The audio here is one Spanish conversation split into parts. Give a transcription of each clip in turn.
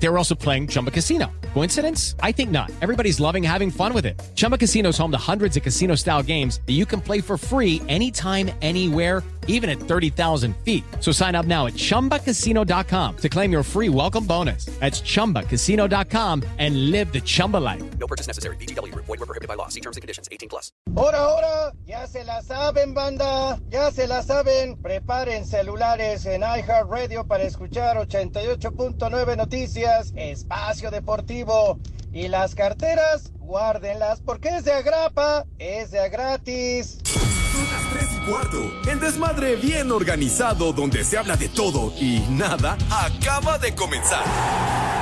They were also playing Chumba Casino. Coincidence? I think not. Everybody's loving having fun with it. Chumba Casino is home to hundreds of casino style games that you can play for free anytime, anywhere, even at 30,000 feet. So sign up now at chumbacasino.com to claim your free welcome bonus. That's chumbacasino.com and live the Chumba life. No purchase necessary. BGW. Void were prohibited by law. See terms and conditions. 18 plus. Ahora, ahora, ya se la saben, banda. Ya se la saben. Preparen celulares en iHeartRadio para escuchar 88.9 Noticias, Espacio Deportivo. Y las carteras, guárdenlas porque es de agrapa, es de gratis. Son las 3 y cuarto. El desmadre bien organizado donde se habla de todo y nada acaba de comenzar.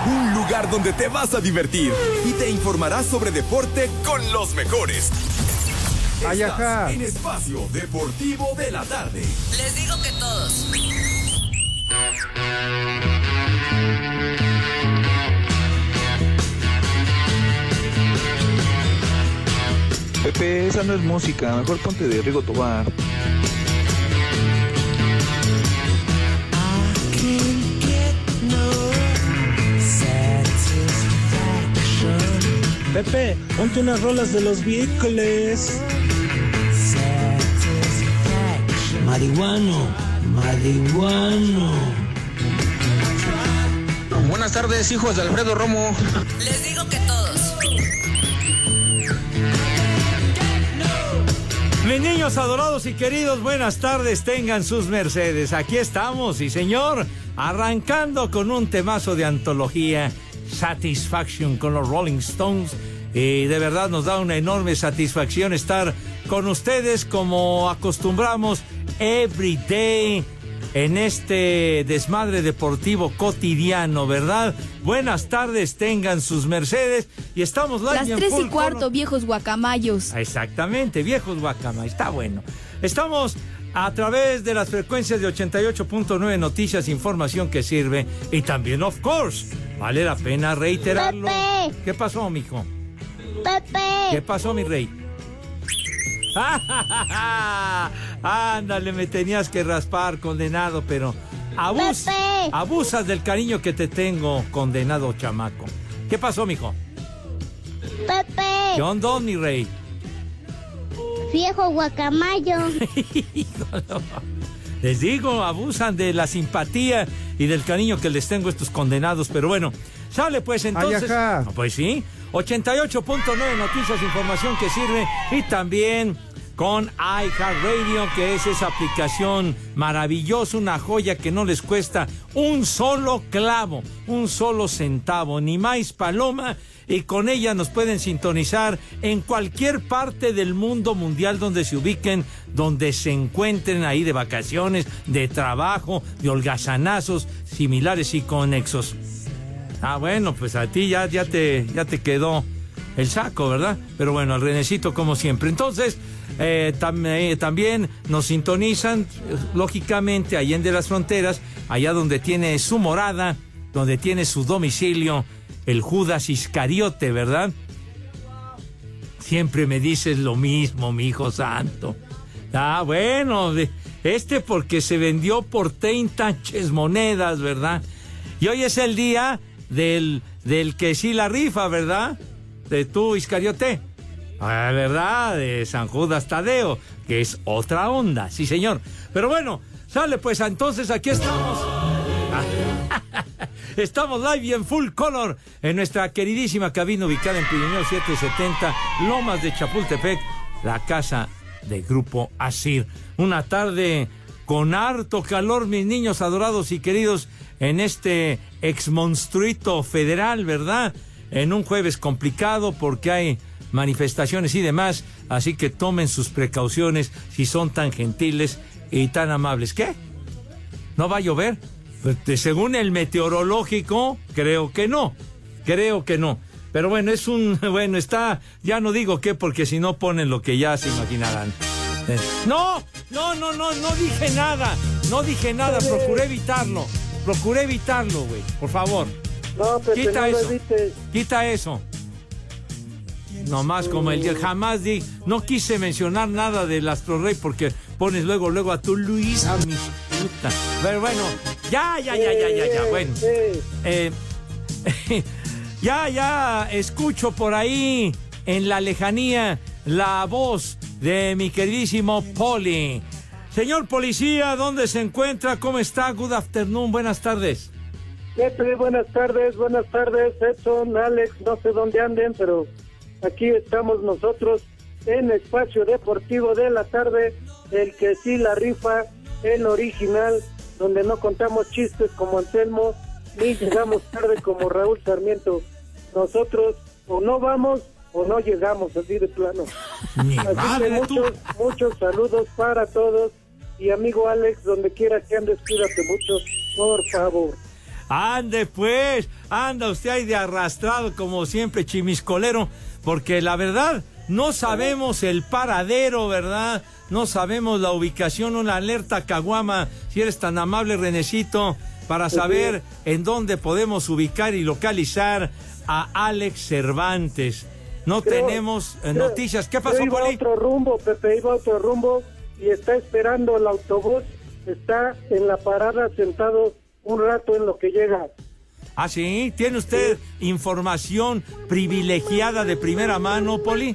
Un lugar donde te vas a divertir y te informarás sobre deporte con los mejores. Ay, Estás ajá. en Espacio Deportivo de la Tarde. Les digo que todos. Pepe, esa no es música, mejor ponte de Rigo Tobar. Pepe, ponte unas rolas de los Beatles. Marihuano, marihuano. Buenas tardes, hijos de Alfredo Romo. Les digo Mis niños adorados y queridos, buenas tardes, tengan sus mercedes. Aquí estamos, y señor, arrancando con un temazo de antología, Satisfaction con los Rolling Stones. Y de verdad nos da una enorme satisfacción estar con ustedes como acostumbramos every day en este desmadre deportivo cotidiano, ¿verdad? Buenas tardes, tengan sus mercedes y estamos live Las en tres y cuarto, viejos guacamayos. Exactamente, viejos guacama, está bueno. Estamos a través de las frecuencias de 88.9 Noticias, información que sirve y también, of course, vale la pena reiterarlo. Pepe. ¿Qué pasó, mijo? Pepe. ¿Qué pasó, mi rey? Ándale, me tenías que raspar, condenado, pero abus- Pepe. abusas del cariño que te tengo, condenado chamaco. ¿Qué pasó, mijo? Pepe. ¿Qué onda, mi rey? Viejo guacamayo. Les digo, abusan de la simpatía y del cariño que les tengo a estos condenados, pero bueno, sale pues entonces. ajá. Ah, Pues sí, 88.9 noticias, información que sirve y también con iHeartRadio, que es esa aplicación maravillosa, una joya que no les cuesta un solo clavo, un solo centavo, ni más paloma, y con ella nos pueden sintonizar en cualquier parte del mundo mundial donde se ubiquen, donde se encuentren ahí de vacaciones, de trabajo, de holgazanazos similares y conexos. Ah, bueno, pues a ti ya, ya, te, ya te quedó el saco, ¿verdad? Pero bueno, al renecito como siempre. Entonces, eh, eh, también nos sintonizan, lógicamente, allá en de las fronteras, allá donde tiene su morada, donde tiene su domicilio, el Judas Iscariote, ¿verdad? Siempre me dices lo mismo, mi hijo santo. Ah, bueno, este porque se vendió por 30 ches monedas, ¿verdad? Y hoy es el día del, del que sí la rifa, ¿verdad? De tú, Iscariote. Ah, ¿verdad? De San Judas Tadeo, que es otra onda, sí, señor. Pero bueno, sale pues entonces aquí estamos. Estamos live y en full color en nuestra queridísima cabina ubicada en Pirineo 770, Lomas de Chapultepec, la casa de Grupo Asir. Una tarde con harto calor, mis niños adorados y queridos, en este ex monstruito federal, ¿verdad? En un jueves complicado porque hay manifestaciones y demás, así que tomen sus precauciones si son tan gentiles y tan amables. ¿Qué? ¿No va a llover? Pues, según el meteorológico, creo que no. Creo que no. Pero bueno, es un. Bueno, está. Ya no digo qué, porque si no ponen lo que ya se imaginarán. Eh, No, no, no, no, no dije nada. No dije nada. Procuré evitarlo. Procuré evitarlo, güey. Por favor. No, Pepe, Quita no eso. Quita eso. Nomás como el día, jamás di, no quise mencionar nada del Astro Rey porque pones luego, luego a tu Luisa, mi puta. Pero bueno, ya, ya, ya, ya, ya, ya, bueno. Eh, ya, ya, escucho por ahí en la lejanía la voz de mi queridísimo Poli. Señor policía, ¿dónde se encuentra? ¿Cómo está? Good afternoon, buenas tardes. Pepe, buenas tardes, buenas tardes, Edson, Alex, no sé dónde anden, pero aquí estamos nosotros en Espacio Deportivo de la Tarde, el que sí la rifa, el original, donde no contamos chistes como Anselmo, ni llegamos tarde como Raúl Sarmiento. Nosotros o no vamos o no llegamos, así de plano. Así que muchos, muchos saludos para todos. Y amigo Alex, donde quiera que andes, cuídate mucho, por favor. Ande pues, anda usted ahí de arrastrado como siempre, chimiscolero, porque la verdad no sabemos el paradero, ¿verdad? No sabemos la ubicación, una alerta caguama, si eres tan amable, Renecito, para saber en dónde podemos ubicar y localizar a Alex Cervantes. No Creo- tenemos eh, creo- noticias. ¿Qué pasó, iba a Poli? otro rumbo, Pepe, iba a otro rumbo y está esperando el autobús. Está en la parada sentado un rato en lo que llega. Ah, sí, ¿tiene usted información privilegiada de primera mano, Poli?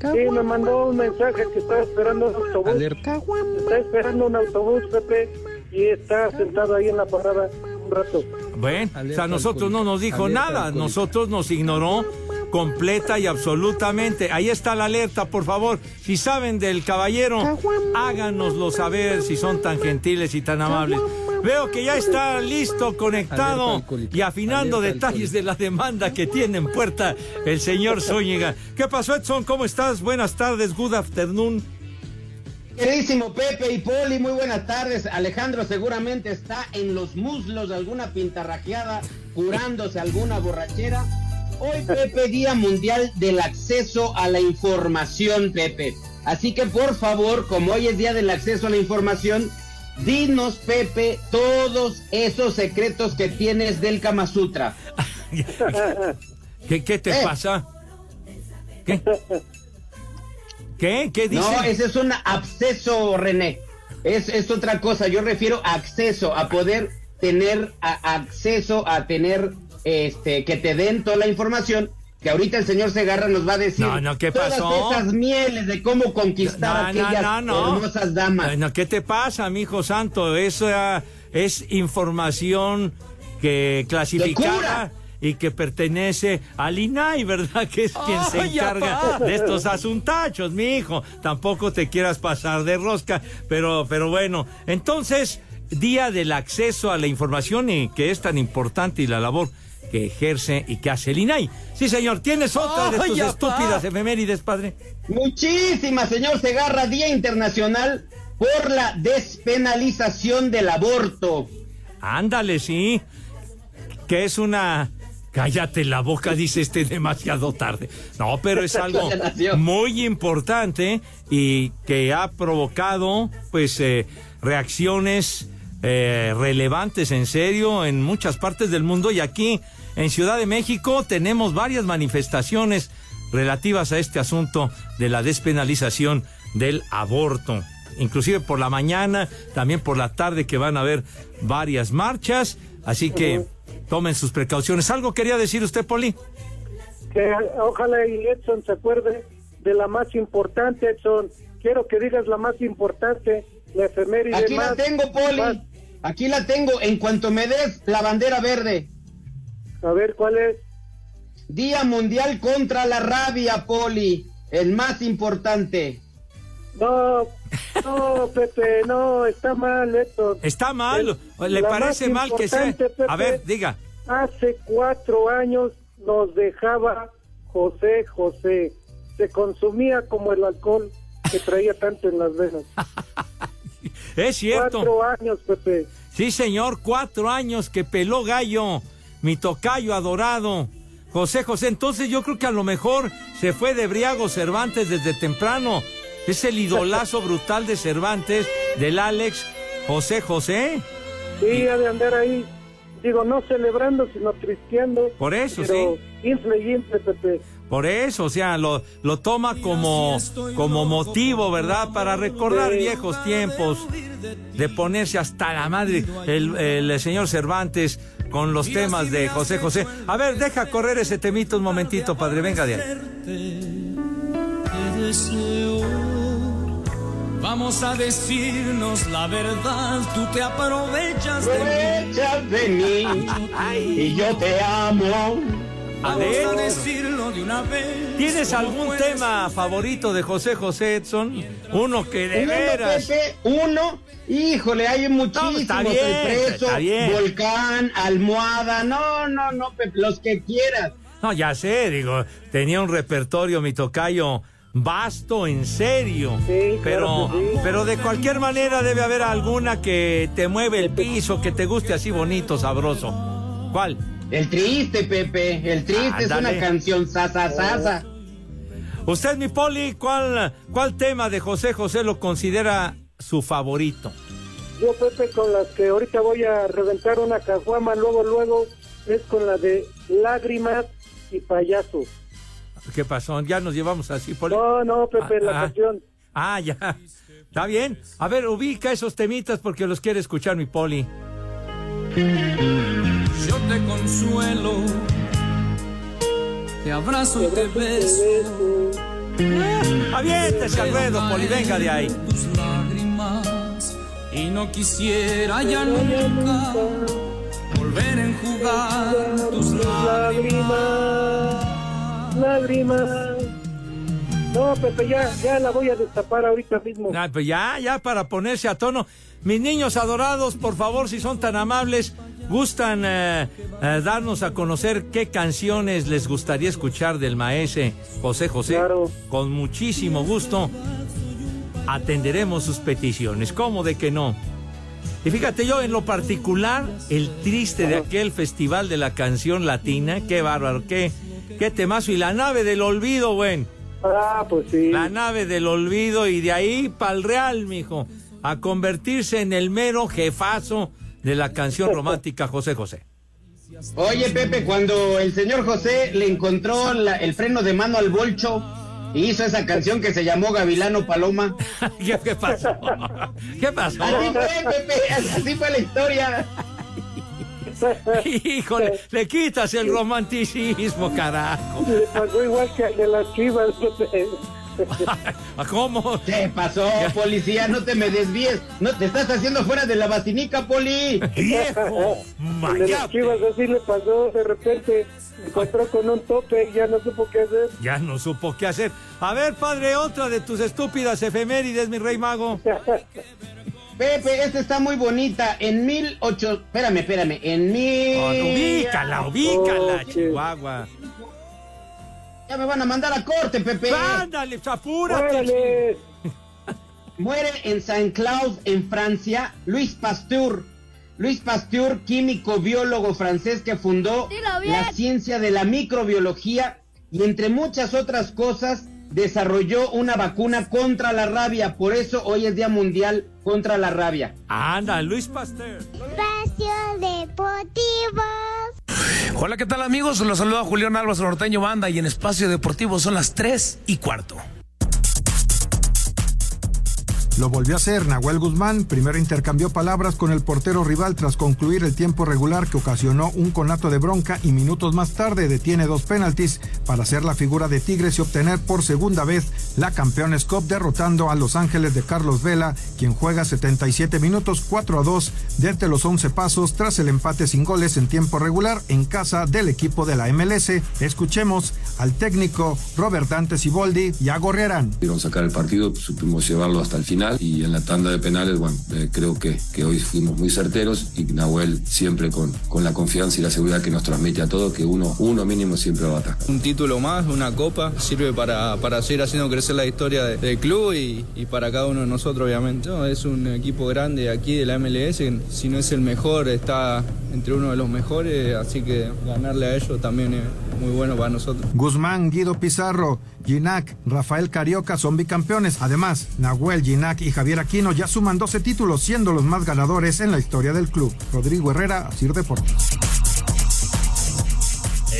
Sí, me mandó un mensaje que está esperando un autobús. Está esperando un autobús, Pepe, y está sentado ahí en la parada un rato. Bueno, o sea, a nosotros no nos dijo nada, nosotros nos ignoró completa y absolutamente. Ahí está la alerta, por favor. Si saben del caballero, háganoslo saber si son tan gentiles y tan amables. Veo que ya está listo, conectado y afinando detalles de la demanda que tiene en puerta el señor Zúñiga. ¿Qué pasó, Edson? ¿Cómo estás? Buenas tardes, good afternoon. Queridísimo Pepe y Poli, muy buenas tardes. Alejandro seguramente está en los muslos de alguna pintarrajeada, curándose alguna borrachera. Hoy, Pepe, Día Mundial del Acceso a la Información, Pepe. Así que, por favor, como hoy es Día del Acceso a la Información, dinos, Pepe, todos esos secretos que tienes del Kama Sutra. ¿Qué, qué te Eh. pasa? ¿Qué? ¿Qué? ¿Qué dice? No, ese es un absceso, René. Es, es otra cosa. Yo refiero a acceso, a poder tener a- acceso a tener este que te den toda la información que ahorita el señor Segarra nos va a decir. No, no, ¿qué todas esas mieles de cómo conquistar a aquellas hermosas damas. Bueno, ¿qué te pasa, mi hijo santo? Eso ah, es información que clasificada y que pertenece al INAI, ¿verdad? Que es quien se encarga de estos asuntachos, mi hijo. Tampoco te quieras pasar de rosca, pero, pero bueno. Entonces, día del acceso a la información y que es tan importante y la labor que ejerce y que hace el INAI. Sí, señor, ¿tienes otra de tus estúpidas efemérides, padre? Muchísimas, señor Segarra, Día Internacional por la despenalización del aborto. Ándale, sí. Que es una. Cállate la boca, dice este demasiado tarde. No, pero es algo muy importante y que ha provocado, pues, eh, reacciones eh, relevantes en serio en muchas partes del mundo y aquí en Ciudad de México tenemos varias manifestaciones relativas a este asunto de la despenalización del aborto. Inclusive por la mañana, también por la tarde que van a haber varias marchas, así que tomen sus precauciones. ¿Algo quería decir usted, Poli? Que ojalá y Edson se acuerde de la más importante, Edson. Quiero que digas la más importante, la efeméride Aquí más. la tengo, Poli. más- Aquí la tengo. En cuanto me des la bandera verde. A ver, ¿cuál es? Día Mundial contra la rabia, Poli. El más importante. No, no, Pepe, no, está mal, Edson. Está mal. ¿Le parece mal que sea? Pepe, A ver, diga. Hace cuatro años nos dejaba José José. Se consumía como el alcohol que traía tanto en las venas. Es cierto. Cuatro años, Pepe. Sí, señor, cuatro años que peló gallo, mi tocayo adorado. José José, entonces yo creo que a lo mejor se fue de Briago Cervantes desde temprano. Es el idolazo brutal de Cervantes, del Alex José José. Sí, ha de andar ahí. Digo, no celebrando, sino tristeando. Por eso, pero Infle y infle, Pepe. Por eso, o sea, lo, lo toma como, como motivo, ¿verdad? Para recordar viejos tiempos, de ponerse hasta la madre el, el señor Cervantes con los temas de José José. A ver, deja correr ese temito un momentito, padre, venga de ahí. Te deseo. Vamos a decirnos la verdad, tú te aprovechas de Aprovechas de mí y yo te amo. A ver, Vamos a decirlo de una vez. ¿Tienes algún tema favorito de José José Edson? Uno que de Uno, veras. Pepe, uno, híjole, hay muchísimos. está bien, el preso, está bien. volcán, almohada, no, no, no, Pepe, los que quieras. No, ya sé, digo, tenía un repertorio, mi tocayo, vasto, en serio. Sí, pero, claro sí. pero de cualquier manera debe haber alguna que te mueve el piso, que te guste así bonito, sabroso. ¿Cuál? El triste, Pepe, el triste es una canción sasa, sasa. Usted, mi poli, ¿cuál, ¿cuál tema de José José lo considera su favorito? Yo, Pepe, con las que ahorita voy a reventar una caguama, luego, luego, es con la de lágrimas y payaso. ¿Qué pasó? Ya nos llevamos así, poli. No, no, Pepe, Ah, la ah. canción. Ah, ya. Está bien. A ver, ubica esos temitas porque los quiere escuchar mi poli. Yo te consuelo, te abrazo y te beso. Aviéntese al ruedo, poli, venga de ahí. Tus lágrimas y no quisiera ya nunca volver a enjugar tus lágrimas. Lágrimas. No, Pepe, ya, ya la voy a destapar ahorita mismo. Ah, pues ya, ya para ponerse a tono. Mis niños adorados, por favor, si son tan amables, gustan eh, eh, darnos a conocer qué canciones les gustaría escuchar del maese José José. Con muchísimo gusto atenderemos sus peticiones. ¿Cómo de que no? Y fíjate yo, en lo particular, el triste de aquel festival de la canción latina, qué bárbaro, qué, qué temazo. Y la nave del olvido, buen. Ah, pues sí. La nave del olvido y de ahí pa'l real, mijo. A convertirse en el mero jefazo de la canción romántica José José. Oye, Pepe, cuando el señor José le encontró la- el freno de mano al bolcho y hizo esa canción que se llamó Gavilano Paloma. ¿Qué, qué pasó? ¿Qué pasó? Así fue, Pepe, así fue la historia. Híjole, le quitas el romanticismo, carajo. Le pasó igual que de las chivas, Pepe. ¿Cómo? ¿Qué pasó, policía? No te me desvíes. No te estás haciendo fuera de la basinica, poli. Viejo, de las chivas así le pasó, de repente encontró con un tope y ya no supo qué hacer. Ya no supo qué hacer. A ver, padre, otra de tus estúpidas efemérides, mi rey mago. Pepe, esta está muy bonita. En mil ocho... Espérame, espérame. En mil... Oh, no, ubícala, ubícala, Ok. Chihuahua. Ya me van a mandar a corte, Pepe. Ándale, apúrate. Muere en Saint-Cloud, en Francia, Luis Pasteur. Luis Pasteur, químico biólogo francés que fundó la ciencia de la microbiología y entre muchas otras cosas desarrolló una vacuna contra la rabia. Por eso hoy es Día Mundial contra la rabia. Anda, Luis Pasteur. Espacio Deportivo. Hola, ¿qué tal amigos? Los saluda Julián Álvarez Norteño Banda y en Espacio Deportivo son las 3 y cuarto. Lo volvió a hacer Nahuel Guzmán. Primero intercambió palabras con el portero rival tras concluir el tiempo regular que ocasionó un conato de bronca y minutos más tarde detiene dos penaltis para ser la figura de Tigres y obtener por segunda vez la Campeones Cup derrotando a Los Ángeles de Carlos Vela, quien juega 77 minutos 4 a 2 desde los 11 pasos tras el empate sin goles en tiempo regular en casa del equipo de la MLS. Escuchemos al técnico Robert Dante Siboldi y a. Pudieron sacar el partido, supimos llevarlo hasta el final y en la tanda de penales, bueno, eh, creo que, que hoy fuimos muy certeros y Nahuel siempre con, con la confianza y la seguridad que nos transmite a todos, que uno, uno mínimo siempre va a atacar. Un título más, una copa, sirve para, para seguir haciendo crecer la historia de- del club y, y para cada uno de nosotros, obviamente. No, es un equipo grande aquí de la MLS, si no es el mejor, está entre uno de los mejores, así que ganarle a ellos también es muy bueno para nosotros. Guzmán, Guido Pizarro, Ginac, Rafael Carioca son bicampeones. Además, Nahuel, Ginac y Javier Aquino ya suman 12 títulos, siendo los más ganadores en la historia del club. Rodrigo Herrera, Sir Deportes.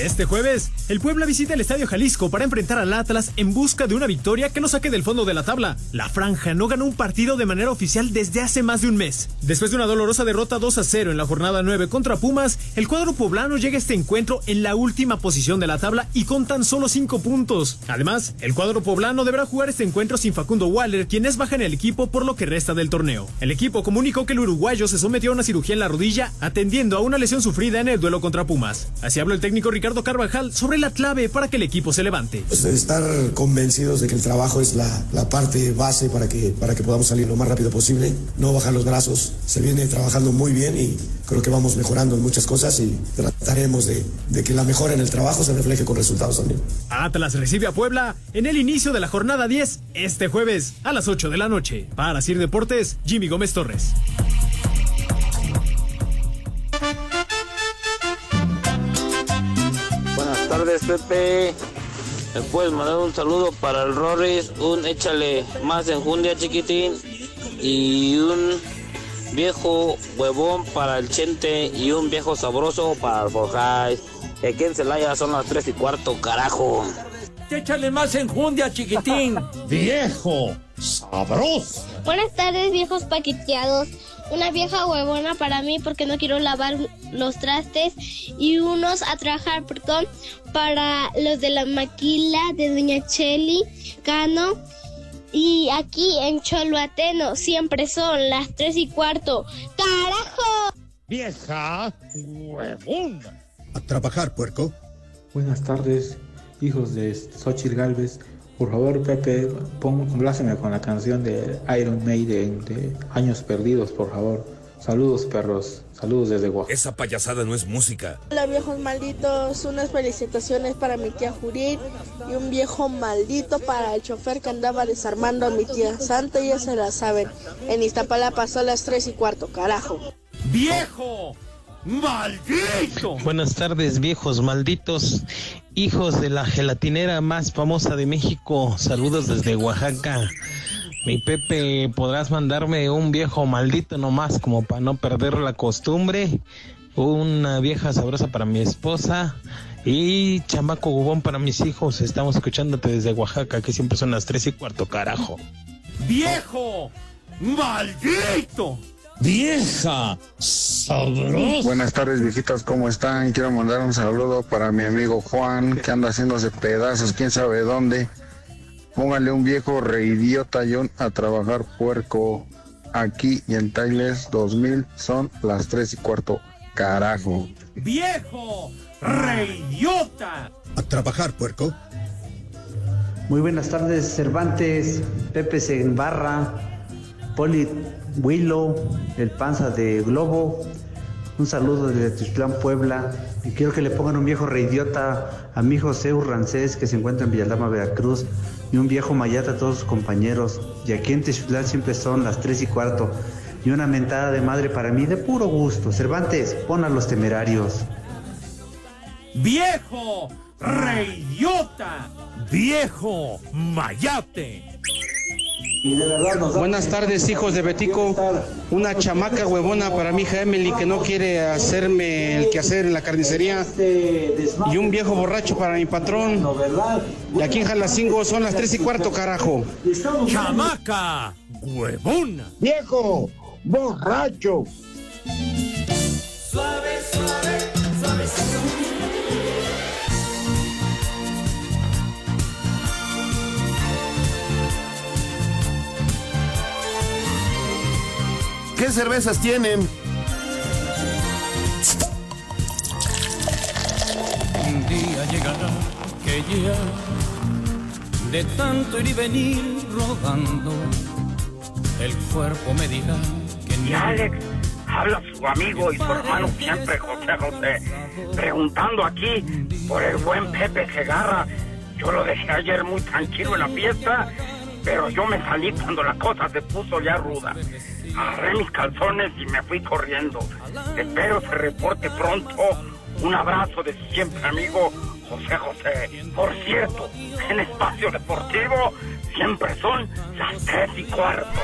Este jueves, el Puebla visita el Estadio Jalisco para enfrentar al Atlas en busca de una victoria que no saque del fondo de la tabla. La franja no ganó un partido de manera oficial desde hace más de un mes. Después de una dolorosa derrota 2 a 0 en la jornada 9 contra Pumas, el cuadro poblano llega a este encuentro en la última posición de la tabla y con tan solo 5 puntos. Además, el cuadro poblano deberá jugar este encuentro sin Facundo Waller, quien es baja en el equipo por lo que resta del torneo. El equipo comunicó que el uruguayo se sometió a una cirugía en la rodilla atendiendo a una lesión sufrida en el duelo contra Pumas. Así habló el técnico Ricardo Carvajal sobre la clave para que el equipo se levante. Pues estar convencidos de que el trabajo es la, la, parte base para que, para que podamos salir lo más rápido posible, no bajar los brazos. Se viene trabajando muy bien y creo que vamos mejorando en muchas cosas y trataremos de, de que la mejora en el trabajo se refleje con resultados también. Atlas recibe a Puebla en el inicio de la jornada 10 este jueves a las 8 de la noche. Para Sir Deportes, Jimmy Gómez Torres. Pepe. ¿Me puedes mandar un saludo para el Rorris? Un échale más enjundia, chiquitín. Y un viejo huevón para el Chente. Y un viejo sabroso para el Forjais. Aquí en Celaya son las 3 y cuarto, carajo. Échale más enjundia, chiquitín. viejo sabroso. Buenas tardes, viejos paqueteados una vieja huevona para mí porque no quiero lavar los trastes y unos a trabajar, perdón, para los de la maquila de Doña Cheli Cano. Y aquí en Choloateno siempre son las tres y cuarto. ¡Carajo! Vieja huevona. A trabajar, puerco. Buenas tardes, hijos de Xochitl Galvez. Por favor, Pepe, pongo, compláceme con la canción de Iron Maiden de Años Perdidos, por favor. Saludos, perros. Saludos desde Oaxaca. Esa payasada no es música. Hola, viejos malditos. Unas felicitaciones para mi tía Jurín y un viejo maldito para el chofer que andaba desarmando a mi tía Santa. Ya se la saben. En Iztapalapa son las 3 y cuarto, carajo. ¡Viejo! ¡Maldito! Buenas tardes, viejos malditos, hijos de la gelatinera más famosa de México. Saludos desde Oaxaca. Mi Pepe, ¿podrás mandarme un viejo maldito nomás como para no perder la costumbre? Una vieja sabrosa para mi esposa y chamaco gubón para mis hijos. Estamos escuchándote desde Oaxaca, que siempre son las tres y cuarto, carajo. ¡Viejo! ¡Maldito! Vieja sabrosa. Buenas tardes, viejitas, ¿cómo están? Quiero mandar un saludo para mi amigo Juan, que anda haciéndose pedazos, quién sabe dónde. Póngale un viejo reidiota John a trabajar puerco. Aquí y en Tailes 2000 son las 3 y cuarto. Carajo. ¡Viejo! ¡Reidiota! A trabajar, puerco. Muy buenas tardes, Cervantes, Pepe Barra, Poli Willow, el panza de Globo. Un saludo desde Tuxtlán, Puebla. Y quiero que le pongan un viejo reidiota a mi hijo Zeus Rancés, que se encuentra en Villalama, Veracruz. Y un viejo mayata a todos sus compañeros. Y aquí en Tuxtlán siempre son las 3 y cuarto. Y una mentada de madre para mí de puro gusto. Cervantes, pon a los temerarios. ¡Viejo! ¡Reidiota! ¡Viejo! ¡Mayate! Buenas tardes, hijos de Betico. Una chamaca huevona para mi hija Emily que no quiere hacerme el quehacer en la carnicería. Y un viejo borracho para mi patrón. Y aquí en Jalacingo son las tres y cuarto, carajo. ¡Chamaca! ¡Huevona! ¡Viejo! ¡Borracho! ¿Qué cervezas tienen? Un día llegará que ya de tanto ir y venir rodando, el cuerpo me dirá que Y Alex, habla su amigo y su hermano siempre, José José, preguntando aquí por el buen Pepe Segarra. Yo lo dejé ayer muy tranquilo en la fiesta, pero yo me salí cuando la cosa se puso ya ruda. Agarré mis calzones y me fui corriendo. Espero se reporte pronto. Un abrazo de siempre amigo José José. Por cierto, en Espacio Deportivo siempre son las tres y cuarto.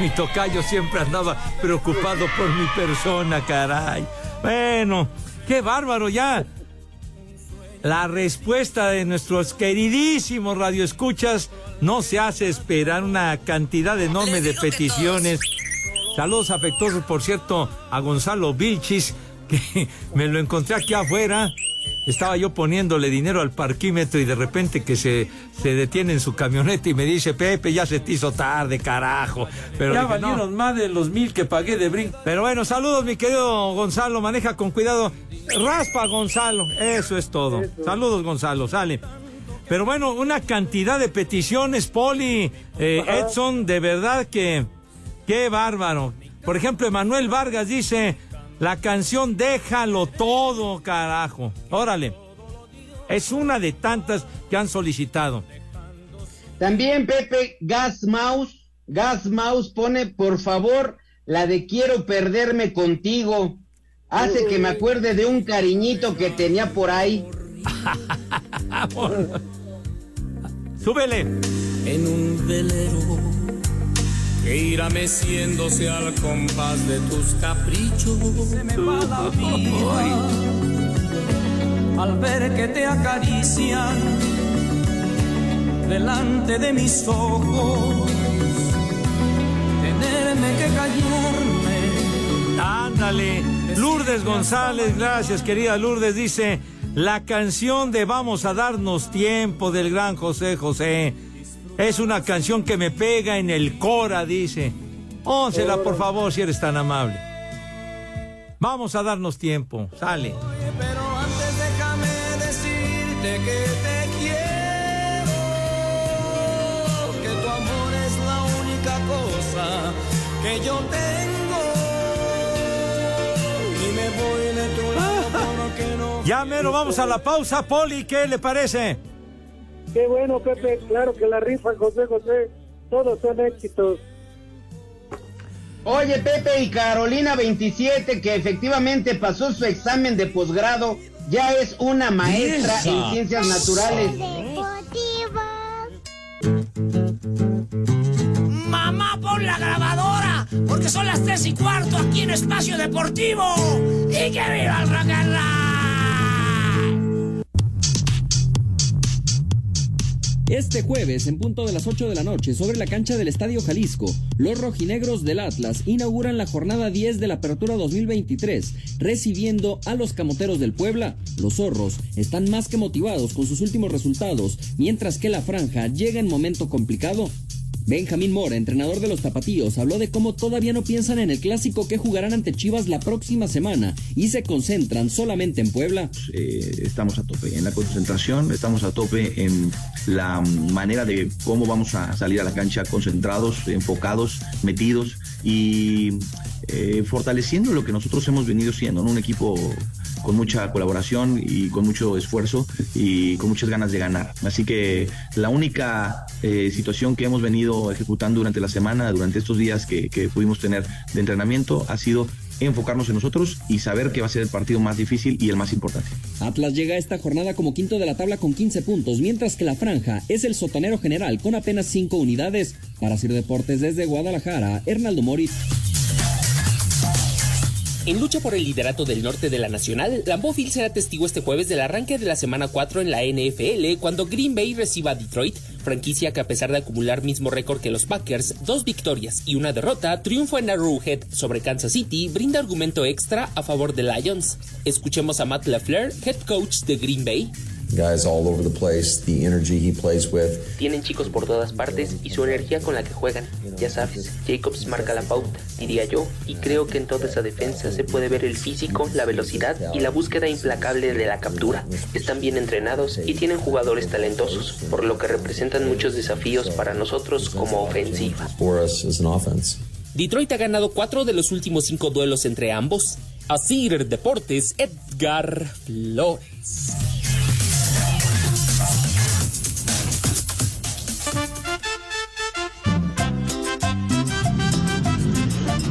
Mi tocayo siempre andaba preocupado por mi persona, caray. Bueno, ¡Qué bárbaro ya! La respuesta de nuestros queridísimos radioescuchas no se hace esperar una cantidad enorme de peticiones. Saludos afectuosos, por cierto, a Gonzalo Vilchis, que me lo encontré aquí afuera. Estaba yo poniéndole dinero al parquímetro y de repente que se, se detiene en su camioneta y me dice, Pepe, ya se te hizo tarde, carajo. Pero ya dije, no. valieron más de los mil que pagué de brinco. Pero bueno, saludos mi querido Gonzalo, maneja con cuidado. Raspa Gonzalo, eso es todo. Saludos Gonzalo, sale. Pero bueno, una cantidad de peticiones, Poli, eh, Edson, de verdad que qué bárbaro. Por ejemplo, Emanuel Vargas dice, la canción Déjalo todo, carajo. Órale. Es una de tantas que han solicitado. También Pepe Gas Mouse, Gas Mouse pone por favor la de quiero perderme contigo. Hace que me acuerde de un cariñito que tenía por ahí. Súbele. En un velero que irá meciéndose al compás de tus caprichos. Se me va la vida al ver que te acarician delante de mis ojos. Tenerme que callarme. Ándale. Lourdes González, gracias querida Lourdes, dice la canción de Vamos a darnos tiempo del gran José José. Es una canción que me pega en el cora, dice. Ónsela, por favor, si eres tan amable. Vamos a darnos tiempo, sale. Pero antes déjame decirte que te quiero, que tu amor es la única cosa que yo tengo. Y me voy de tu lado porque no. Ya mero, vamos a la pausa, Poli, ¿qué le parece? Qué bueno, Pepe. Claro que la rifa, José José. Todos son éxitos. Oye, Pepe y Carolina 27, que efectivamente pasó su examen de posgrado, ya es una maestra en ciencias naturales. Mamá, pon la grabadora, porque son las tres y cuarto aquí en Espacio Deportivo. ¡Y que viva el rock Este jueves, en punto de las 8 de la noche, sobre la cancha del Estadio Jalisco, los rojinegros del Atlas inauguran la jornada 10 de la Apertura 2023, recibiendo a los camoteros del Puebla. Los zorros están más que motivados con sus últimos resultados, mientras que la franja llega en momento complicado. Benjamín Mora, entrenador de los Tapatíos, habló de cómo todavía no piensan en el clásico que jugarán ante Chivas la próxima semana y se concentran solamente en Puebla. eh, estamos a tope en la concentración, estamos a tope en la manera de cómo vamos a salir a la cancha concentrados, enfocados, metidos y eh, fortaleciendo lo que nosotros hemos venido siendo, un equipo con mucha colaboración y con mucho esfuerzo y con muchas ganas de ganar. Así que la única eh, situación que hemos venido ejecutando durante la semana, durante estos días que, que pudimos tener de entrenamiento, ha sido enfocarnos en nosotros y saber que va a ser el partido más difícil y el más importante. Atlas llega a esta jornada como quinto de la tabla con 15 puntos, mientras que la franja es el sotanero general con apenas 5 unidades. Para Sir Deportes desde Guadalajara, Hernaldo Moritz. En lucha por el liderato del norte de la Nacional, Lambeau Field será testigo este jueves del arranque de la semana 4 en la NFL cuando Green Bay reciba a Detroit, franquicia que a pesar de acumular mismo récord que los Packers, dos victorias y una derrota, triunfo en Arrowhead sobre Kansas City brinda argumento extra a favor de Lions. Escuchemos a Matt LaFleur, head coach de Green Bay. Guys all over the place, the energy he plays with. Tienen chicos por todas partes y su energía con la que juegan. Ya sabes, Jacobs marca la pauta, diría yo, y creo que en toda esa defensa se puede ver el físico, la velocidad y la búsqueda implacable de la captura. Están bien entrenados y tienen jugadores talentosos, por lo que representan muchos desafíos para nosotros como ofensiva. For us as an offense. Detroit ha ganado cuatro de los últimos cinco duelos entre ambos. Así Deportes, Edgar Flores.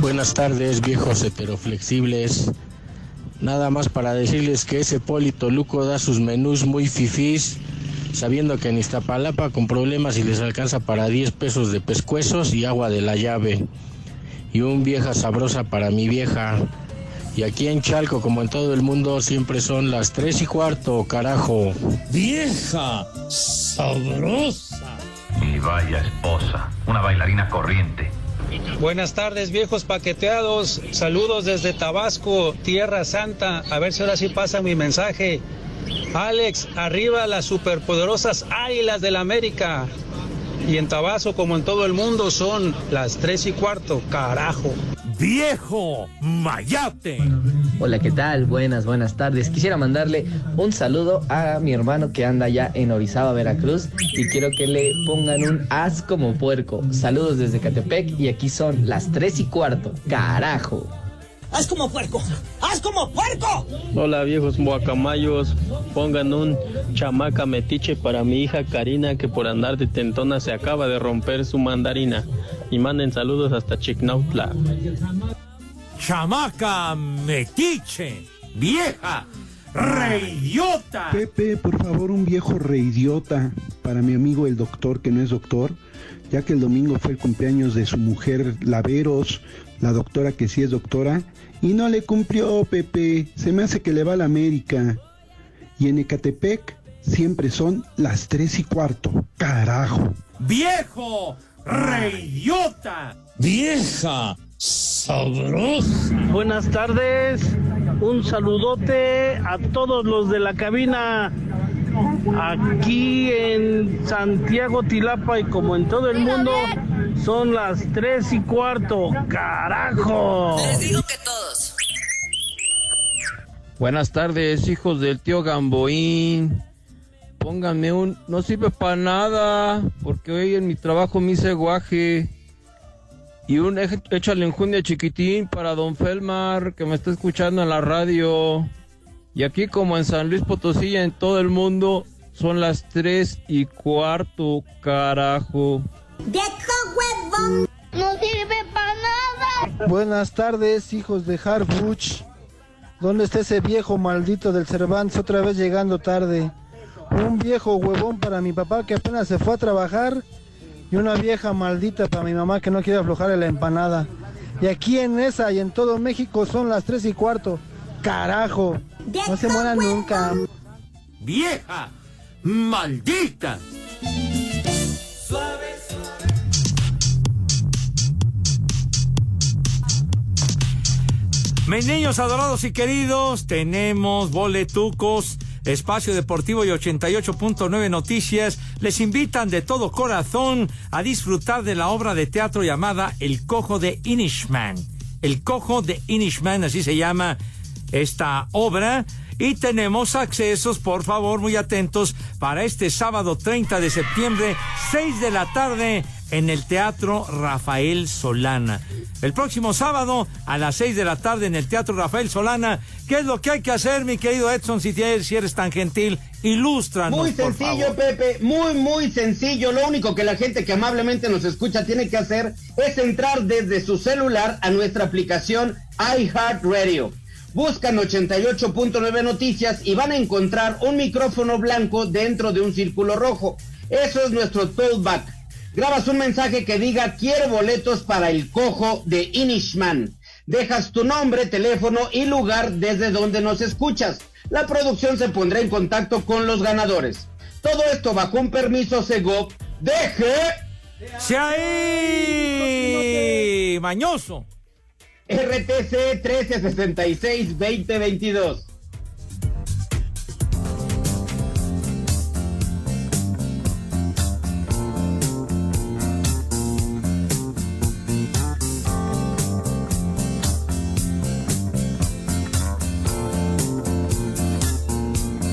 Buenas tardes, viejos heteroflexibles. Nada más para decirles que ese Polito Luco da sus menús muy fifís, sabiendo que en Iztapalapa con problemas y les alcanza para 10 pesos de pescuezos y agua de la llave. Y un vieja sabrosa para mi vieja. Y aquí en Chalco, como en todo el mundo, siempre son las tres y cuarto, carajo. Vieja sabrosa. Y vaya esposa, una bailarina corriente. Buenas tardes, viejos paqueteados. Saludos desde Tabasco, Tierra Santa. A ver si ahora sí pasa mi mensaje. Alex, arriba las superpoderosas águilas del América. Y en Tabasco, como en todo el mundo, son las tres y cuarto, carajo. ¡Viejo Mayate! Hola, ¿qué tal? Buenas, buenas tardes. Quisiera mandarle un saludo a mi hermano que anda ya en Orizaba, Veracruz, y quiero que le pongan un as como puerco. Saludos desde Catepec y aquí son las tres y cuarto. ¡Carajo! ¡Haz como puerco! ¡Haz como puerco! Hola viejos guacamayos, pongan un chamaca metiche para mi hija Karina que por andar de tentona se acaba de romper su mandarina. Y manden saludos hasta Chicnautla. Chamaca metiche, vieja, reidiota. Pepe, por favor, un viejo reidiota para mi amigo el doctor, que no es doctor, ya que el domingo fue el cumpleaños de su mujer Laveros, la doctora que sí es doctora, y no le cumplió, Pepe. Se me hace que le va a la América. Y en Ecatepec siempre son las tres y cuarto. Carajo. ¡Viejo! ¡Reidiota! Vieja sabrosa. Buenas tardes. Un saludote a todos los de la cabina. Aquí en Santiago Tilapa y como en todo el mundo son las tres y cuarto. ¡Carajo! Les digo que todos. Buenas tardes, hijos del tío Gamboín. Pónganme un... No sirve para nada, porque hoy en mi trabajo me hice guaje. Y un échale enjundia chiquitín para don Felmar, que me está escuchando en la radio. Y aquí como en San Luis Potosí y en todo el mundo, son las tres y cuarto, carajo. ¡Viejo huevón! ¡No sirve para nada! Buenas tardes, hijos de Harfuch. ¿Dónde está ese viejo maldito del Cervantes otra vez llegando tarde? Un viejo huevón para mi papá que apenas se fue a trabajar y una vieja maldita para mi mamá que no quiere aflojar en la empanada. Y aquí en esa y en todo México son las tres y cuarto. Carajo. No se mueran nunca. ¡Vieja! ¡Maldita! Mis niños adorados y queridos, tenemos boletucos, espacio deportivo y 88.9 noticias. Les invitan de todo corazón a disfrutar de la obra de teatro llamada El Cojo de Inishman. El Cojo de Inishman, así se llama esta obra. Y tenemos accesos, por favor, muy atentos, para este sábado 30 de septiembre, 6 de la tarde, en el Teatro Rafael Solana. El próximo sábado, a las 6 de la tarde, en el Teatro Rafael Solana. ¿Qué es lo que hay que hacer, mi querido Edson, si eres, si eres tan gentil? Ilústranos, Muy por sencillo, favor. Pepe, muy, muy sencillo. Lo único que la gente que amablemente nos escucha tiene que hacer es entrar desde su celular a nuestra aplicación iHeartRadio. Buscan 88.9 noticias y van a encontrar un micrófono blanco dentro de un círculo rojo. Eso es nuestro tollback. Grabas un mensaje que diga quiero boletos para el cojo de Inishman. Dejas tu nombre, teléfono y lugar desde donde nos escuchas. La producción se pondrá en contacto con los ganadores. Todo esto bajo un permiso Segov. Deje. ¡Se ahí! ¡Mañoso! RTC 1366-2022.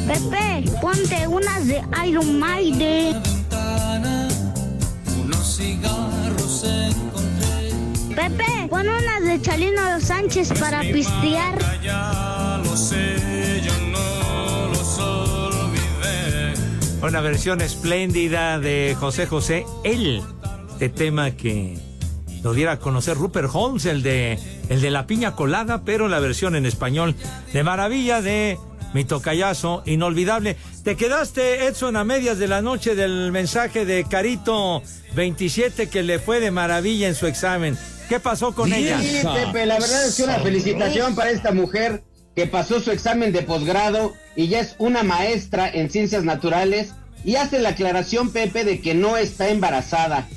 Pepe, ponte unas de Iron Maiden. Pepe, pon unas de Chalino Sánchez para pistear. Ya lo sé, yo no los olvidé. Una versión espléndida de José José, el de tema que lo diera a conocer Rupert Holmes, el de, el de la piña colada, pero la versión en español de maravilla de mi tocayazo inolvidable. Te quedaste, Edson, a medias de la noche del mensaje de Carito 27 que le fue de maravilla en su examen. ¿Qué pasó con ella? Sí, Pepe, la verdad es que una felicitación para esta mujer que pasó su examen de posgrado y ya es una maestra en ciencias naturales y hace la aclaración, Pepe, de que no está embarazada.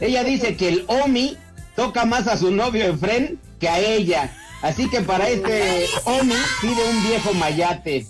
Ella dice que el OMI toca más a su novio Efren que a ella. Así que para este OMI pide un viejo mayate.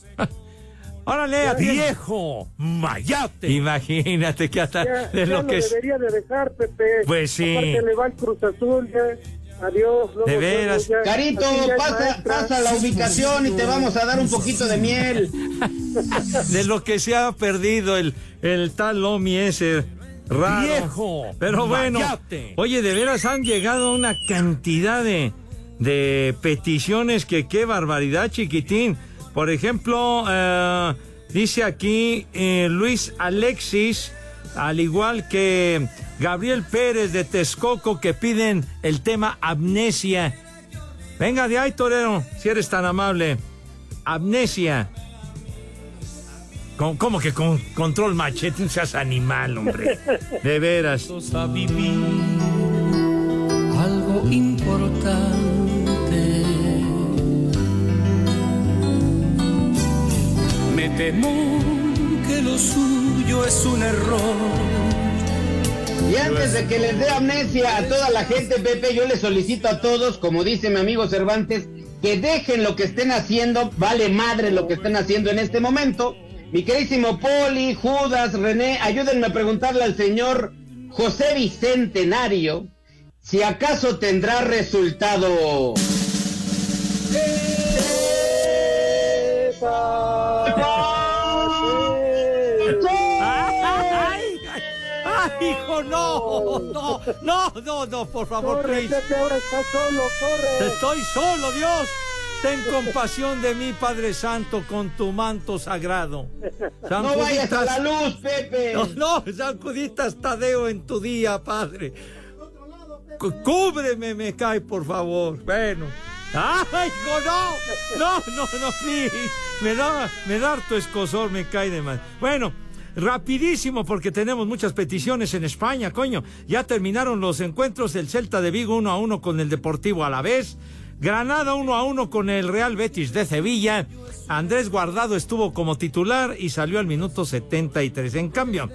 Órale, viejo mayate. Imagínate que hasta Ya, de ya lo lo que es. debería de dejar, Pepe. Pues sí. Aparte le va el Cruz Azul, ya. Adiós. De veras. ya. Carito, pasa, pasa la ubicación y te vamos a dar un poquito de miel. de lo que se ha perdido el, el tal Omi ese raro. Viejo Pero bueno, mayate. oye, de veras han llegado una cantidad de, de peticiones que qué barbaridad, chiquitín. Por ejemplo, eh, dice aquí eh, Luis Alexis, al igual que Gabriel Pérez de Texcoco, que piden el tema amnesia. Venga de ahí, torero, si eres tan amable. Amnesia. ¿Cómo, que con control machete? No seas animal, hombre. De veras. a vivir algo importante. Me temo que lo suyo es un error. Y antes de que les dé amnesia a toda la gente, Pepe, yo les solicito a todos, como dice mi amigo Cervantes, que dejen lo que estén haciendo, vale madre lo que estén haciendo en este momento. Mi queridísimo Poli, Judas, René, ayúdenme a preguntarle al señor José Bicentenario si acaso tendrá resultado. ¡Ay, no! No, no, no, no, por favor, Corre, please. Pepe, ahora estás solo, corre. Estoy solo, Dios. Ten compasión de mí, Padre Santo, con tu manto sagrado. San No vayas a Juditas- la luz, Pepe. No, no, San Juditas Tadeo en tu día, Padre. Cúbreme, me cae, por favor. Bueno. ¡Ay, hijo, no! No, no, no, please. Me da, me da harto escosor, me cae de mal. Bueno, rapidísimo, porque tenemos muchas peticiones en España, coño. Ya terminaron los encuentros del Celta de Vigo 1 a 1 con el Deportivo a la vez. Granada 1 a 1 con el Real Betis de Sevilla. Andrés Guardado estuvo como titular y salió al minuto 73. En cambio,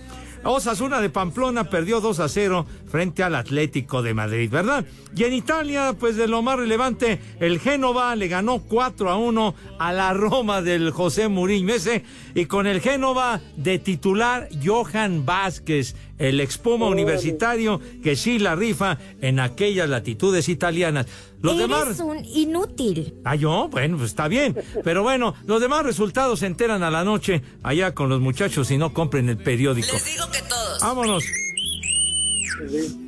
Osasuna de Pamplona perdió 2 a 0 frente al Atlético de Madrid, ¿verdad? Y en Italia, pues de lo más relevante, el Génova le ganó 4 a 1 a la Roma del José Mourinho ese y con el Génova de titular Johan Vázquez, el expuma universitario que sí la rifa en aquellas latitudes italianas. Los Eres demás un inútil. Ah, yo, bueno, pues está bien. Pero bueno, los demás resultados se enteran a la noche allá con los muchachos y no compren el periódico. Les digo que todos. Vámonos.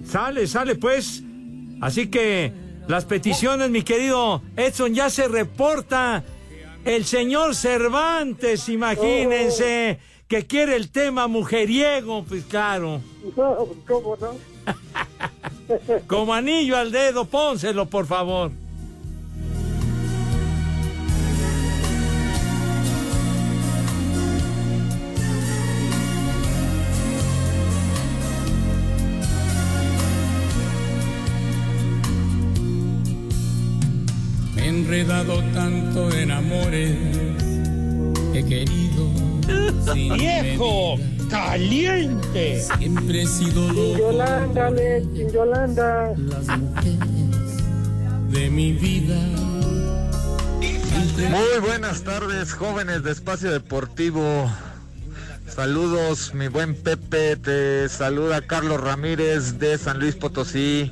Sale, sale pues. Así que las peticiones, mi querido Edson, ya se reporta. El señor Cervantes, imagínense, que quiere el tema mujeriego, pues claro. No, ¿cómo no? Como anillo al dedo, pónselo, por favor. Me he enredado tanto en amores he querido. ¡Viejo! ¡Caliente! Siempre he sido Sin loco Yolanda, Alex, sin Yolanda. de mi vida. Muy buenas tardes, jóvenes de Espacio Deportivo. Saludos, mi buen Pepe. Te saluda Carlos Ramírez de San Luis Potosí.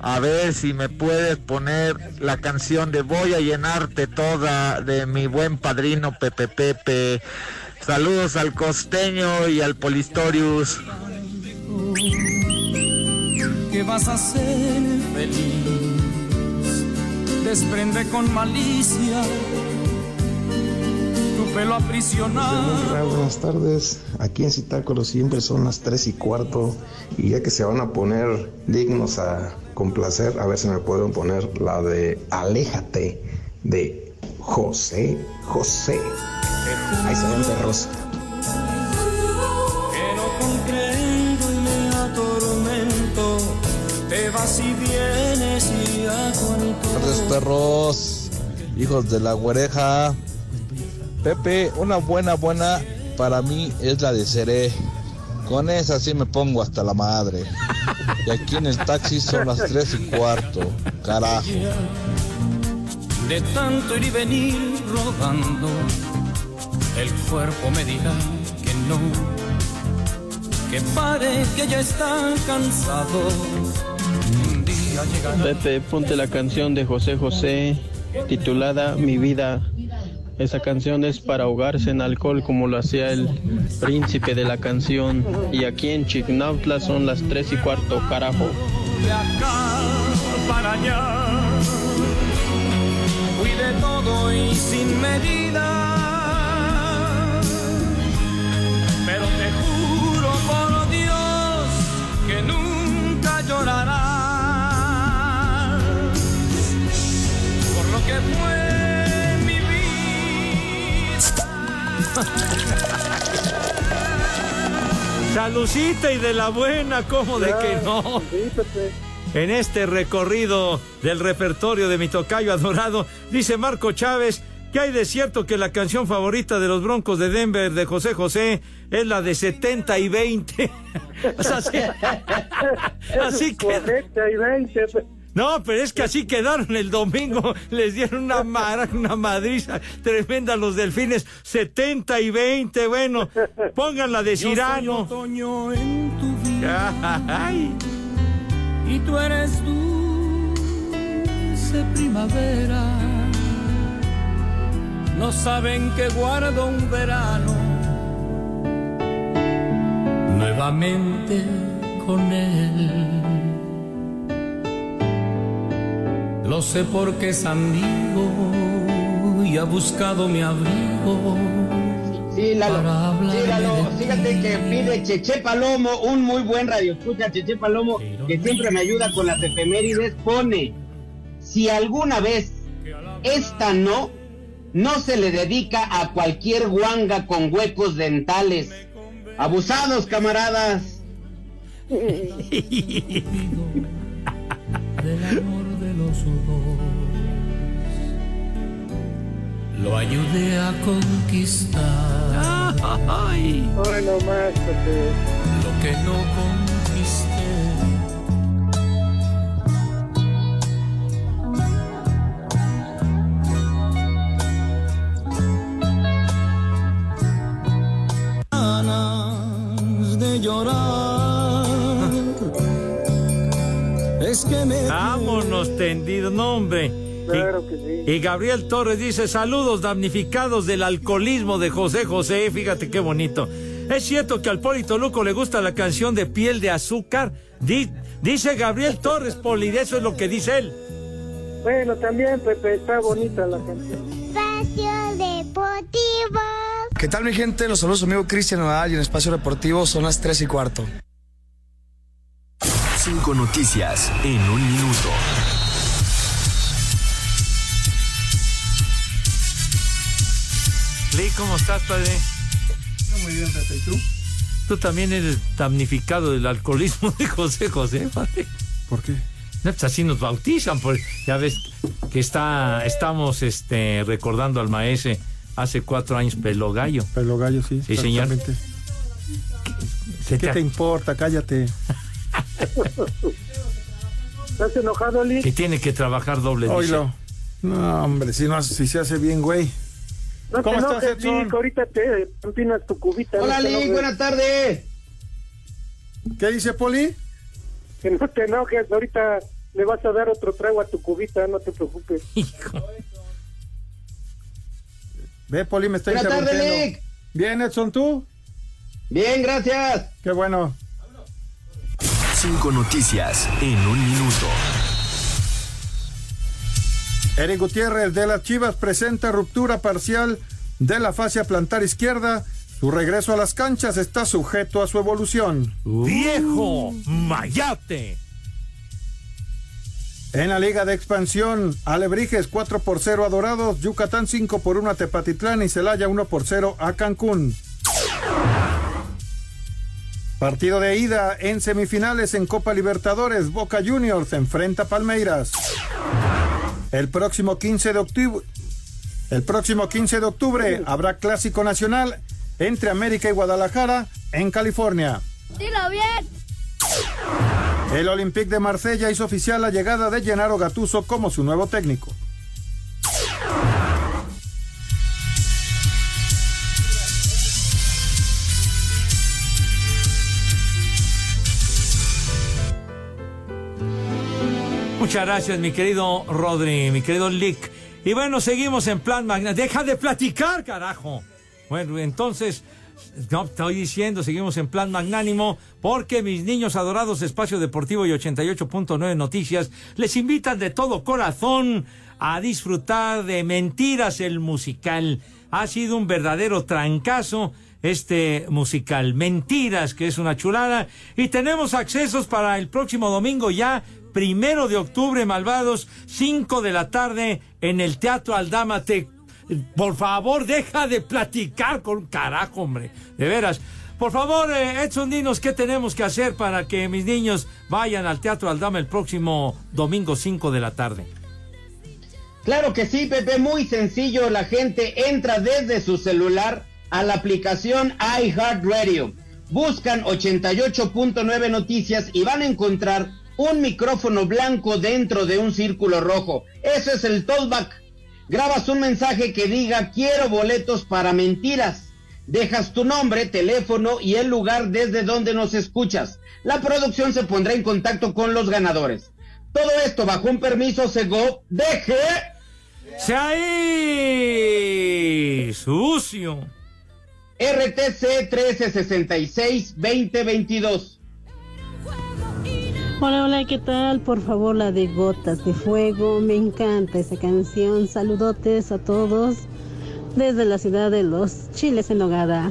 A ver si me puedes poner la canción de Voy a llenarte toda de mi buen padrino Pepe Pepe. Saludos al costeño y al Polistorius. que vas a ser feliz. Desprende con malicia tu pelo aprisionado. Buenas tardes, aquí en Citácuaro siempre son las 3 y cuarto y ya que se van a poner dignos a complacer, a ver si me pueden poner la de Aléjate de José José. Ahí se ven perros. que no comprendo y me atormenta vas y vienes y Tres perros, hijos de la güereja. Pepe, una buena, buena para mí es la de Seré. Con esa sí me pongo hasta la madre. Y aquí en el taxi son las tres y cuarto. Carajo. de tanto ir y venir rodando, el cuerpo me dirá que no, que pare, que ya está cansado. Un día llegará. Pepe, ponte la canción de José José titulada Mi vida. Esa canción es para ahogarse en alcohol como lo hacía el príncipe de la canción. Y aquí en Chignautla son las tres y cuarto, carajo. de acá para allá. Fui de todo y sin medida. Llorarás por lo que fue mi Salucita y de la buena, ¿cómo de que no? En este recorrido del repertorio de mi tocayo adorado, dice Marco Chávez que hay de cierto que la canción favorita de los Broncos de Denver de José José es la de 70 y 20. O sea, así, así que... y 20. No, pero es que así quedaron el domingo. Les dieron una, mara- una madriza tremenda a los delfines. 70 y 20. Bueno, pongan la de Cirano. otoño en tu vida. Ay. y tú eres dulce primavera. No saben que guardo un verano nuevamente con él. Lo sé porque es amigo y ha buscado mi abrigo. Sí, Lalo. Sí, Lalo. Fíjate que pide Cheche Palomo, un muy buen radio. Escucha, Cheche Palomo, que siempre me ayuda con las efemérides. Pone: Si alguna vez esta no, no se le dedica a cualquier guanga con huecos dentales. Abusados, camaradas. del amor de los dos. Lo ayudé a conquistar. Pepe. Lo que no Vámonos tendidos, no hombre. Y- Y Gabriel Torres dice, saludos damnificados del alcoholismo de José José. Fíjate qué bonito. ¿Es cierto que al Polito Luco le gusta la canción de piel de azúcar? Di- dice Gabriel Torres, Poli, eso es lo que dice él. Bueno, también, Pepe, está bonita la canción. Espacio Deportivo. ¿Qué tal mi gente? Los saludos amigo Cristian Nadal y en Espacio Deportivo son las 3 y cuarto. Cinco noticias en un minuto. ¿Cómo estás, padre? Muy bien, Pepe, ¿y tú? Tú también eres damnificado del alcoholismo de José José, padre. ¿Por qué? No, pues así nos bautizan, pues ya ves que está, estamos este, recordando al maese hace cuatro años Pelo Gallo. Pelo gallo, sí. Sí, señor. Se ¿Qué te- te importa? Cállate. ¿Estás enojado, Lee? Que tiene que trabajar doble. dice. Oílo. No, hombre, si, no, si se hace bien, güey. No ¿Cómo estás, enojes, Edson? Ahorita te empinas tu cubita. Hola, no enojes. buenas tardes. ¿Qué dice Poli? Que no te enojes, ahorita le vas a dar otro trago a tu cubita, no te preocupes. Ve, Poli, me está Buenas tardes. Lick. Bien, Edson, ¿tú? Bien, gracias. Qué bueno. Cinco noticias en un minuto. Eric Gutiérrez de las Chivas presenta ruptura parcial de la fascia plantar izquierda. Su regreso a las canchas está sujeto a su evolución. ¡Viejo mayate! En la Liga de Expansión, Alebrijes 4 por 0 a Dorados, Yucatán 5 por 1 a Tepatitlán y Celaya 1 por 0 a Cancún. Partido de ida en semifinales en Copa Libertadores. Boca Juniors enfrenta a Palmeiras. El próximo 15 de octubre. El próximo 15 de octubre habrá clásico nacional entre América y Guadalajara en California. Dilo bien. El Olympique de Marsella hizo oficial la llegada de Gennaro Gattuso como su nuevo técnico. Muchas gracias, mi querido Rodri, mi querido Lick. Y bueno, seguimos en plan magna. Deja de platicar, carajo. Bueno, entonces, no estoy diciendo, seguimos en plan magnánimo, porque mis niños adorados Espacio Deportivo y 88.9 Noticias les invitan de todo corazón a disfrutar de Mentiras el musical. Ha sido un verdadero trancazo este musical Mentiras, que es una chulada. Y tenemos accesos para el próximo domingo ya, primero de octubre, malvados, 5 de la tarde, en el Teatro Aldama. Por favor, deja de platicar con carajo, hombre. De veras. Por favor, eh, Edson, dinos qué tenemos que hacer para que mis niños vayan al Teatro Aldama el próximo domingo 5 de la tarde. Claro que sí, Pepe, muy sencillo. La gente entra desde su celular a la aplicación iHeartRadio. Buscan 88.9 noticias y van a encontrar un micrófono blanco dentro de un círculo rojo. Eso es el tollback. Grabas un mensaje que diga quiero boletos para mentiras. Dejas tu nombre, teléfono y el lugar desde donde nos escuchas. La producción se pondrá en contacto con los ganadores. Todo esto bajo un permiso Sego deje ¡Se ahí! ¡Sucio! RTC 1366-2022. Hola, hola, ¿qué tal? Por favor, la de Gotas de Fuego. Me encanta esa canción. Saludotes a todos desde la ciudad de Los Chiles en Nogada,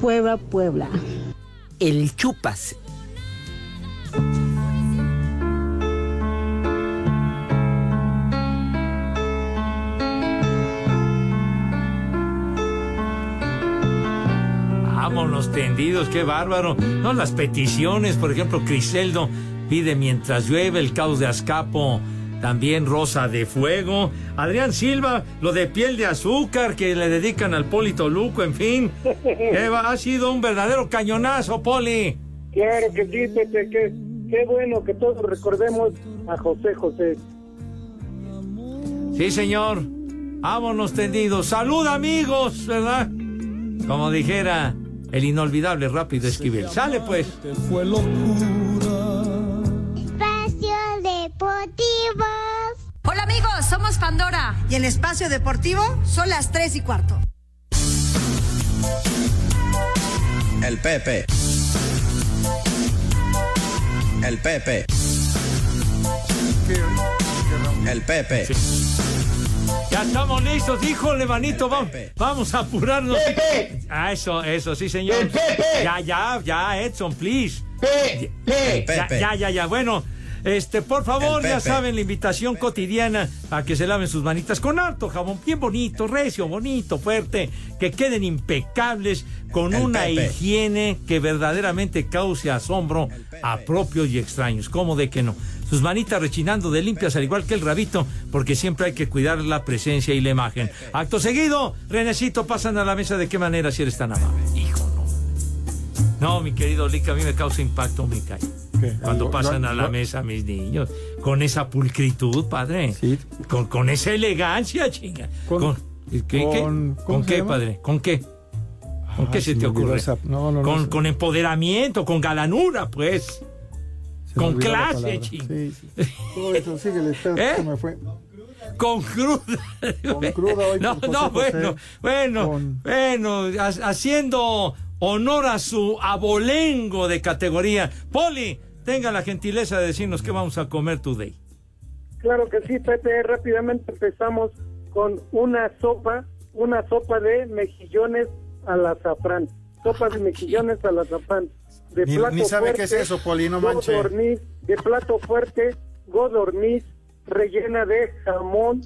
Puebla, Puebla. El chupas. Vámonos tendidos, qué bárbaro. No, las peticiones, por ejemplo, Criseldo pide mientras llueve el caos de Azcapo, también Rosa de Fuego. Adrián Silva, lo de piel de azúcar que le dedican al Polito Luco, en fin. Eva, ha sido un verdadero cañonazo, Poli. Claro que sí, Pepe, qué, qué bueno que todos recordemos a José José. Sí, señor. Vámonos tendidos. Salud, amigos, ¿verdad? Como dijera el inolvidable Rápido Esquivel. Sale, pues. Deportivo. Somos Pandora. Y en Espacio Deportivo son las 3 y cuarto. El Pepe. El Pepe. El Pepe. Ya estamos listos, híjole, manito, vamos, vamos a apurarnos. Ah, eso, eso, sí, señor. Ya, ya, ya, Edson, please. Ya, Pepe. ya, ya, ya. Bueno, este, por favor, ya saben, la invitación cotidiana a que se laven sus manitas con harto jabón, bien bonito, recio, bonito, fuerte, que queden impecables, con El una Pepe. higiene que verdaderamente cause asombro a propios y extraños. ¿Cómo de que no? Sus manitas rechinando de limpias al igual que el rabito, porque siempre hay que cuidar la presencia y la imagen. Acto seguido, Renecito, pasan a la mesa de qué manera si eres tan amable. No. No, mi querido Lick, a mí me causa impacto, me cae. Cuando pasan a la mesa mis niños, con esa pulcritud, padre. Con, con esa elegancia, chinga. Con, ¿qué, padre? ¿Con qué? ¿Con Ah, qué se te ocurre? esa- no, no, no, con, se- con empoderamiento, con galanura, pues. Se con clase, palabra. ching. Sí, sí. Todo eso, síguele, espérate, ¿Eh? se me fue. Con cruda. Con cruda hoy No, no, José José. bueno, bueno, bueno, ha- haciendo honor a su abolengo de categoría. Poli, tenga la gentileza de decirnos qué vamos a comer today. Claro que sí, Pepe. Rápidamente empezamos con una sopa, una sopa de mejillones al azafrán. Sopa de mejillones al azafrán. De Ni- plato ni sabe fuerte, qué es eso, Poli, no manche. Godorniz, de plato fuerte, godorniz, rellena de jamón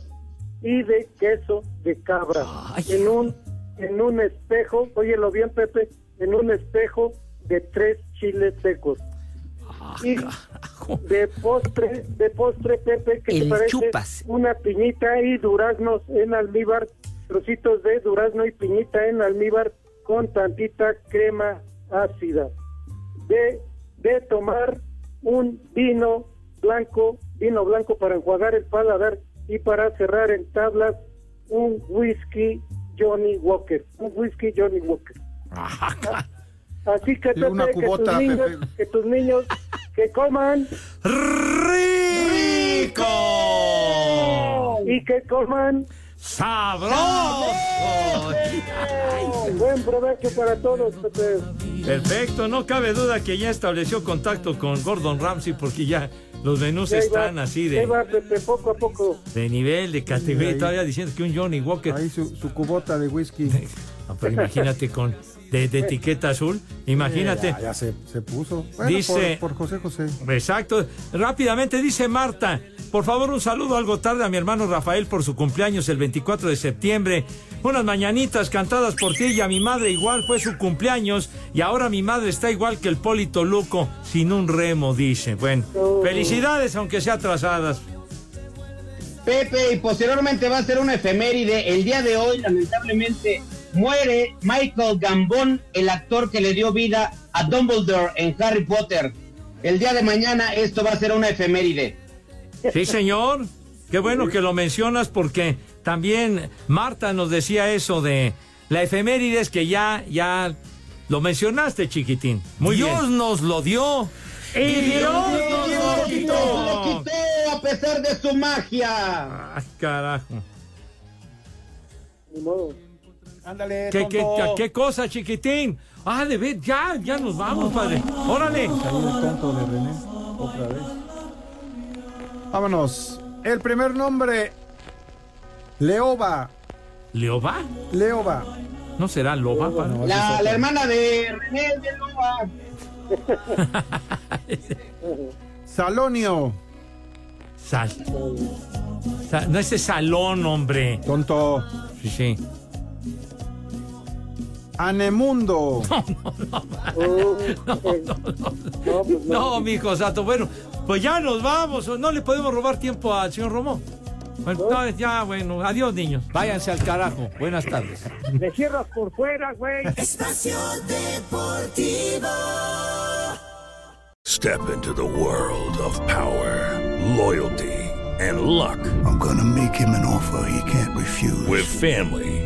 y de queso de cabra. En un, en un espejo, óyelo bien, Pepe, en un espejo de tres chiles secos. Y de postre, de postre, Pepe, que te parece chupas. una piñita y duraznos en almíbar, trocitos de durazno y piñita en almíbar con tantita crema ácida. De, de tomar un vino blanco, vino blanco para enjuagar el paladar y para cerrar en tablas un whisky Johnny Walker, un whisky Johnny Walker. Así que, Y una Pepe, que, tus niños, Pepe. que tus niños que coman rico y que coman sabroso. Buen provecho para todos, Pepe. Perfecto, no cabe duda que ya estableció contacto con Gordon Ramsay porque ya los menús va, están así de, va, Pepe, poco a poco. de nivel, de categoría. ahí. Todavía diciendo que un Johnny Walker. Ahí su, su cubota de whisky. No, pero imagínate con de, de etiqueta azul. Imagínate. Ya, ya se, se puso. Bueno, Dice- por, por José José. Exacto. Rápidamente dice Marta, por favor un saludo algo tarde a mi hermano Rafael por su cumpleaños el 24 de septiembre. Unas mañanitas cantadas por ti y a mi madre igual fue su cumpleaños y ahora mi madre está igual que el Polito Luco sin un remo, dice. Bueno, felicidades aunque sea atrasadas. Pepe, y posteriormente va a ser una efeméride. El día de hoy, lamentablemente, muere Michael Gambon, el actor que le dio vida a Dumbledore en Harry Potter. El día de mañana esto va a ser una efeméride. Sí, señor. Qué bueno que lo mencionas porque también Marta nos decía eso de la efemérides que ya, ya lo mencionaste, chiquitín. Muy Dios bien. nos lo dio. Y Dios nos lo lo quitó. quitó a pesar de su magia. Ay, carajo. Ni modo. Ándale, ¿Qué, qué, tonto. qué cosa, chiquitín? Ah, de ver, ya, ya nos vamos, padre. Órale. Tonto de René. Otra vez. Vámonos. El primer nombre. Leoba. ¿Leoba? Leoba. ¿No será loba, padre? La, la hermana de René de Loba. Salonio. Sal. Sa- no ese salón, hombre. Tonto. Sí, sí. Anemundo. No, mijo Sato. Bueno, pues ya nos vamos. No le podemos robar tiempo al señor Romo. Bueno, no, ya, bueno. Adiós, niños. Váyanse al carajo. Buenas tardes. Me cierras por fuera, güey. Espacio Deportivo. Step into the world of power, loyalty, and luck. I'm gonna make him an offer he can't refuse. With family,